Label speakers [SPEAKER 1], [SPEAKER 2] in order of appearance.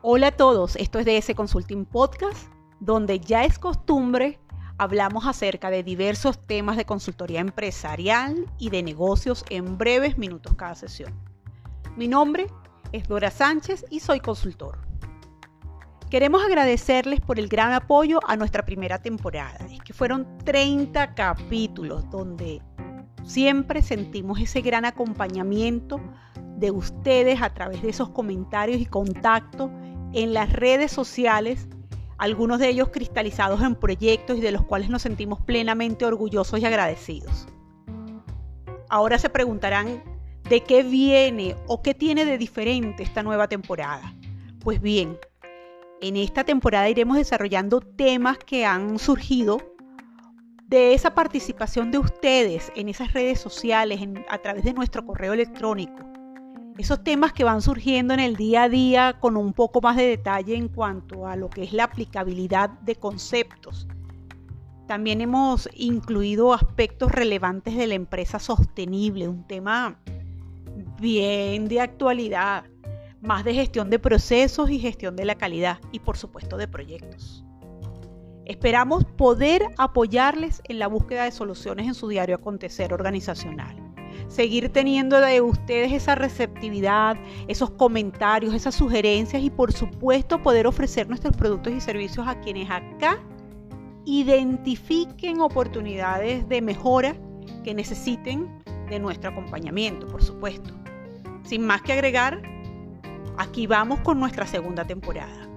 [SPEAKER 1] Hola a todos, esto es DS Consulting Podcast, donde ya es costumbre hablamos acerca de diversos temas de consultoría empresarial y de negocios en breves minutos cada sesión. Mi nombre es Dora Sánchez y soy consultor. Queremos agradecerles por el gran apoyo a nuestra primera temporada. Es que fueron 30 capítulos donde siempre sentimos ese gran acompañamiento de ustedes a través de esos comentarios y contactos en las redes sociales, algunos de ellos cristalizados en proyectos y de los cuales nos sentimos plenamente orgullosos y agradecidos. Ahora se preguntarán de qué viene o qué tiene de diferente esta nueva temporada. Pues bien, en esta temporada iremos desarrollando temas que han surgido de esa participación de ustedes en esas redes sociales, a través de nuestro correo electrónico esos temas que van surgiendo en el día a día con un poco más de detalle en cuanto a lo que es la aplicabilidad de conceptos. También hemos incluido aspectos relevantes de la empresa sostenible, un tema bien de actualidad, más de gestión de procesos y gestión de la calidad y por supuesto de proyectos. Esperamos poder apoyarles en la búsqueda de soluciones en su diario acontecer organizacional seguir teniendo de ustedes esa receptividad, esos comentarios, esas sugerencias y por supuesto poder ofrecer nuestros productos y servicios a quienes acá identifiquen oportunidades de mejora que necesiten de nuestro acompañamiento, por supuesto. Sin más que agregar, aquí vamos con nuestra segunda temporada.